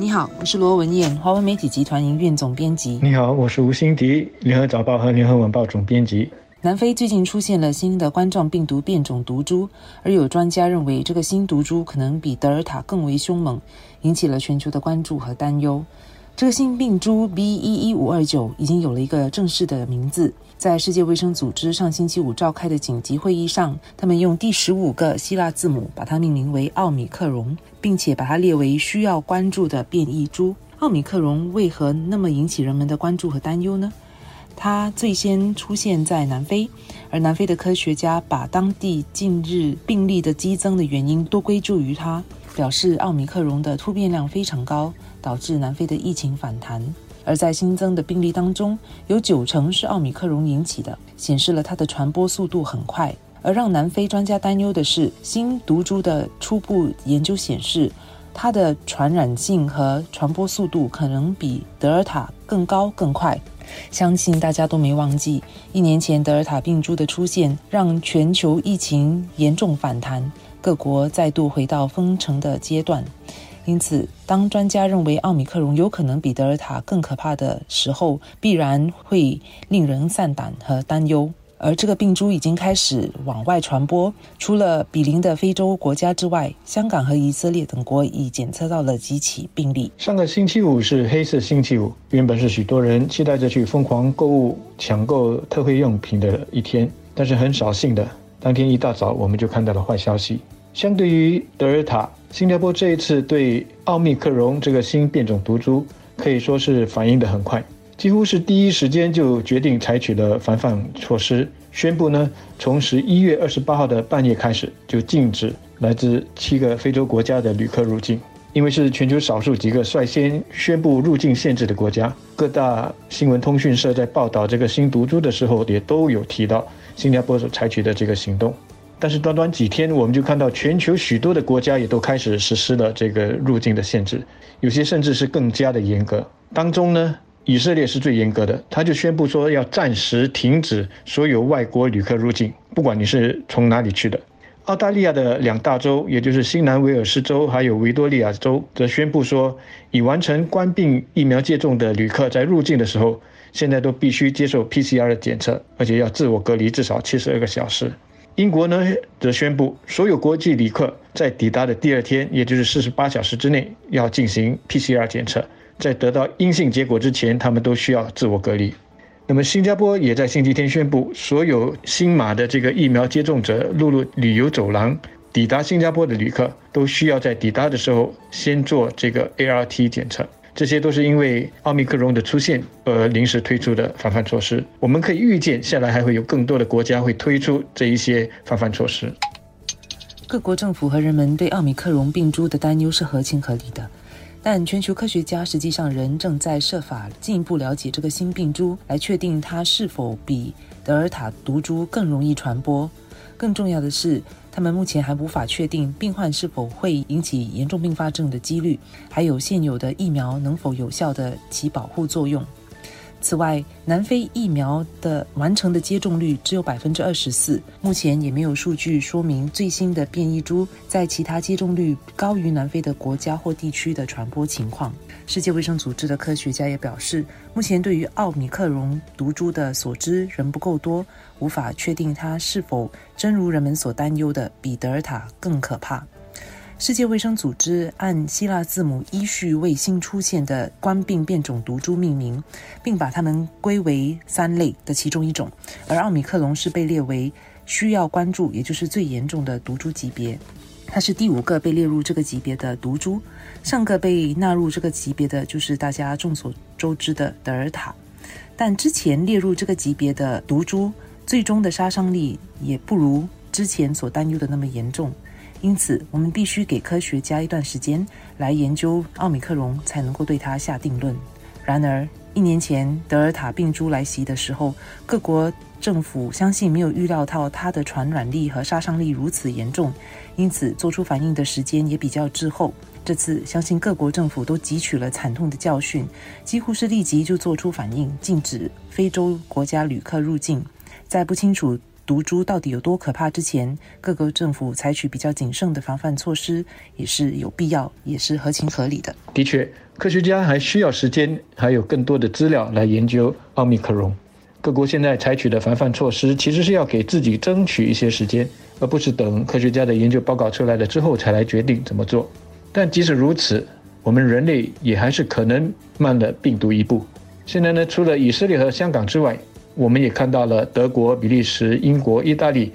你好，我是罗文燕，华文媒体集团营运总编辑。你好，我是吴欣迪，联合早报和联合晚报总编辑。南非最近出现了新的冠状病毒变种毒株，而有专家认为这个新毒株可能比德尔塔更为凶猛，引起了全球的关注和担忧。这个新病株 B. 一一五二九已经有了一个正式的名字。在世界卫生组织上星期五召开的紧急会议上，他们用第十五个希腊字母把它命名为奥米克戎，并且把它列为需要关注的变异株。奥米克戎为何那么引起人们的关注和担忧呢？它最先出现在南非，而南非的科学家把当地近日病例的激增的原因都归咎于它，表示奥米克戎的突变量非常高，导致南非的疫情反弹。而在新增的病例当中，有九成是奥米克戎引起的，显示了它的传播速度很快。而让南非专家担忧的是，新毒株的初步研究显示，它的传染性和传播速度可能比德尔塔更高更快。相信大家都没忘记，一年前德尔塔病株的出现，让全球疫情严重反弹，各国再度回到封城的阶段。因此，当专家认为奥米克戎有可能比德尔塔更可怕的时候，必然会令人丧胆和担忧。而这个病株已经开始往外传播，除了比邻的非洲国家之外，香港和以色列等国已检测到了几起病例。上个星期五是黑色星期五，原本是许多人期待着去疯狂购物、抢购特惠用品的一天，但是很扫兴的，当天一大早我们就看到了坏消息。相对于德尔塔，新加坡这一次对奥密克戎这个新变种毒株可以说是反应的很快，几乎是第一时间就决定采取了防范措施，宣布呢，从十一月二十八号的半夜开始就禁止来自七个非洲国家的旅客入境，因为是全球少数几个率先宣布入境限制的国家。各大新闻通讯社在报道这个新毒株的时候，也都有提到新加坡所采取的这个行动。但是短短几天，我们就看到全球许多的国家也都开始实施了这个入境的限制，有些甚至是更加的严格。当中呢，以色列是最严格的，他就宣布说要暂时停止所有外国旅客入境，不管你是从哪里去的。澳大利亚的两大州，也就是新南威尔士州还有维多利亚州，则宣布说，已完成冠病疫苗接种的旅客在入境的时候，现在都必须接受 PCR 的检测，而且要自我隔离至少七十二个小时。英国呢则宣布，所有国际旅客在抵达的第二天，也就是四十八小时之内，要进行 PCR 检测，在得到阴性结果之前，他们都需要自我隔离。那么，新加坡也在星期天宣布，所有新马的这个疫苗接种者陆路旅游走廊抵达新加坡的旅客，都需要在抵达的时候先做这个 ART 检测。这些都是因为奥密克戎的出现而临时推出的防范措施。我们可以预见，下来还会有更多的国家会推出这一些防范措施。各国政府和人们对奥密克戎病株的担忧是合情合理的，但全球科学家实际上仍正在设法进一步了解这个新病株，来确定它是否比德尔塔毒株更容易传播。更重要的是。他们目前还无法确定病患是否会引起严重并发症的几率，还有现有的疫苗能否有效的起保护作用。此外，南非疫苗的完成的接种率只有百分之二十四，目前也没有数据说明最新的变异株在其他接种率高于南非的国家或地区的传播情况。世界卫生组织的科学家也表示，目前对于奥米克戎毒株的所知仍不够多，无法确定它是否真如人们所担忧的比德尔塔更可怕。世界卫生组织按希腊字母依序为新出现的冠病变种毒株命名，并把它们归为三类的其中一种，而奥米克戎是被列为需要关注，也就是最严重的毒株级别。它是第五个被列入这个级别的毒株，上个被纳入这个级别的就是大家众所周知的德尔塔，但之前列入这个级别的毒株，最终的杀伤力也不如之前所担忧的那么严重，因此我们必须给科学家一段时间来研究奥米克戎，才能够对它下定论。然而，一年前德尔塔病株来袭的时候，各国政府相信没有预料到它的传染力和杀伤力如此严重，因此做出反应的时间也比较滞后。这次相信各国政府都汲取了惨痛的教训，几乎是立即就做出反应，禁止非洲国家旅客入境。在不清楚 毒株到底有多可怕之前，各个政府采取比较谨慎的防范措施，也是有必要，也是合情合理的。的确，科学家还需要时间，还有更多的资料来研究奥密克戎。各国现在采取的防范措施，其实是要给自己争取一些时间，而不是等科学家的研究报告出来了之后才来决定怎么做。但即使如此，我们人类也还是可能慢了病毒一步。现在呢，除了以色列和香港之外，我们也看到了德国、比利时、英国、意大利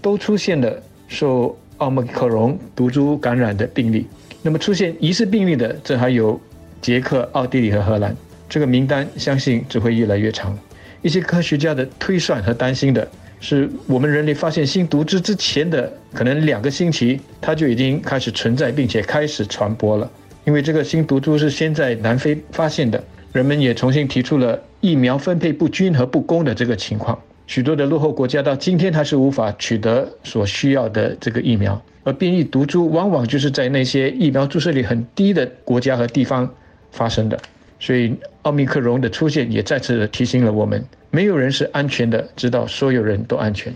都出现了受奥密克戎毒株感染的病例。那么出现疑似病例的，这还有捷克、奥地利和荷兰。这个名单相信只会越来越长。一些科学家的推算和担心的是，我们人类发现新毒株之前的可能两个星期，它就已经开始存在，并且开始传播了。因为这个新毒株是先在南非发现的。人们也重新提出了疫苗分配不均和不公的这个情况，许多的落后国家到今天还是无法取得所需要的这个疫苗，而变异毒株往往就是在那些疫苗注射率很低的国家和地方发生的，所以奥密克戎的出现也再次提醒了我们，没有人是安全的，直到所有人都安全。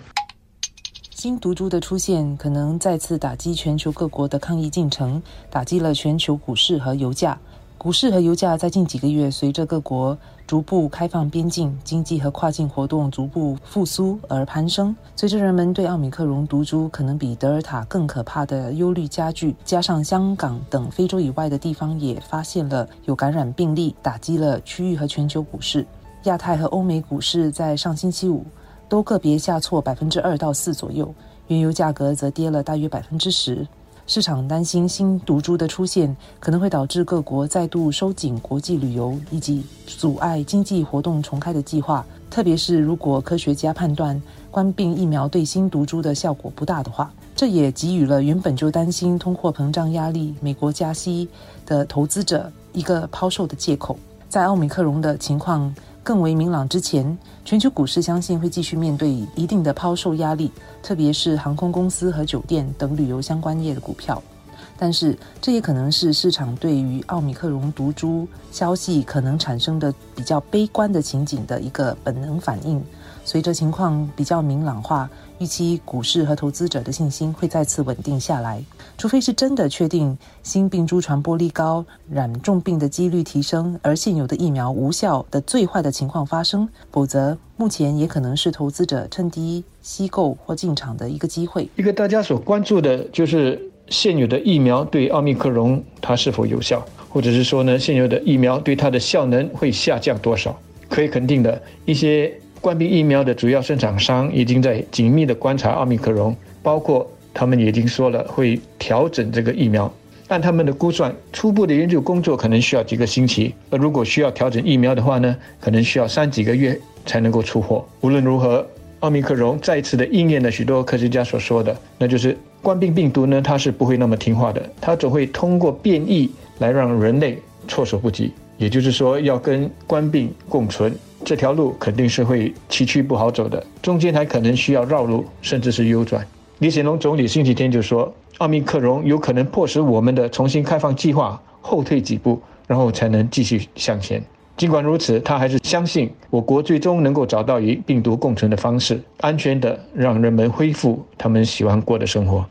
新毒株的出现可能再次打击全球各国的抗疫进程，打击了全球股市和油价。股市和油价在近几个月随着各国逐步开放边境、经济和跨境活动逐步复苏而攀升。随着人们对奥密克戎毒株可能比德尔塔更可怕的忧虑加剧，加上香港等非洲以外的地方也发现了有感染病例，打击了区域和全球股市。亚太和欧美股市在上星期五都个别下挫百分之二到四左右，原油价格则跌了大约百分之十。市场担心新毒株的出现可能会导致各国再度收紧国际旅游，以及阻碍经济活动重开的计划。特别是如果科学家判断冠病疫苗对新毒株的效果不大的话，这也给予了原本就担心通货膨胀压力、美国加息的投资者一个抛售的借口。在奥米克戎的情况。更为明朗之前，全球股市相信会继续面对一定的抛售压力，特别是航空公司和酒店等旅游相关业的股票。但是，这也可能是市场对于奥米克戎毒株消息可能产生的比较悲观的情景的一个本能反应。随着情况比较明朗化，预期股市和投资者的信心会再次稳定下来。除非是真的确定新病株传播力高、染重病的几率提升，而现有的疫苗无效的最坏的情况发生，否则目前也可能是投资者趁低吸购或进场的一个机会。一个大家所关注的就是现有的疫苗对奥密克戎它是否有效，或者是说呢，现有的疫苗对它的效能会下降多少？可以肯定的，一些。关闭疫苗的主要生产商已经在紧密的观察奥密克戎，包括他们已经说了会调整这个疫苗。按他们的估算，初步的研究工作可能需要几个星期，而如果需要调整疫苗的话呢，可能需要三几个月才能够出货。无论如何，奥密克戎再次的应验了许多科学家所说的，那就是冠病病毒呢，它是不会那么听话的，它总会通过变异来让人类措手不及。也就是说，要跟冠病共存。这条路肯定是会崎岖不好走的，中间还可能需要绕路，甚至是右转。李显龙总理星期天就说，奥密克戎有可能迫使我们的重新开放计划后退几步，然后才能继续向前。尽管如此，他还是相信我国最终能够找到与病毒共存的方式，安全的让人们恢复他们喜欢过的生活。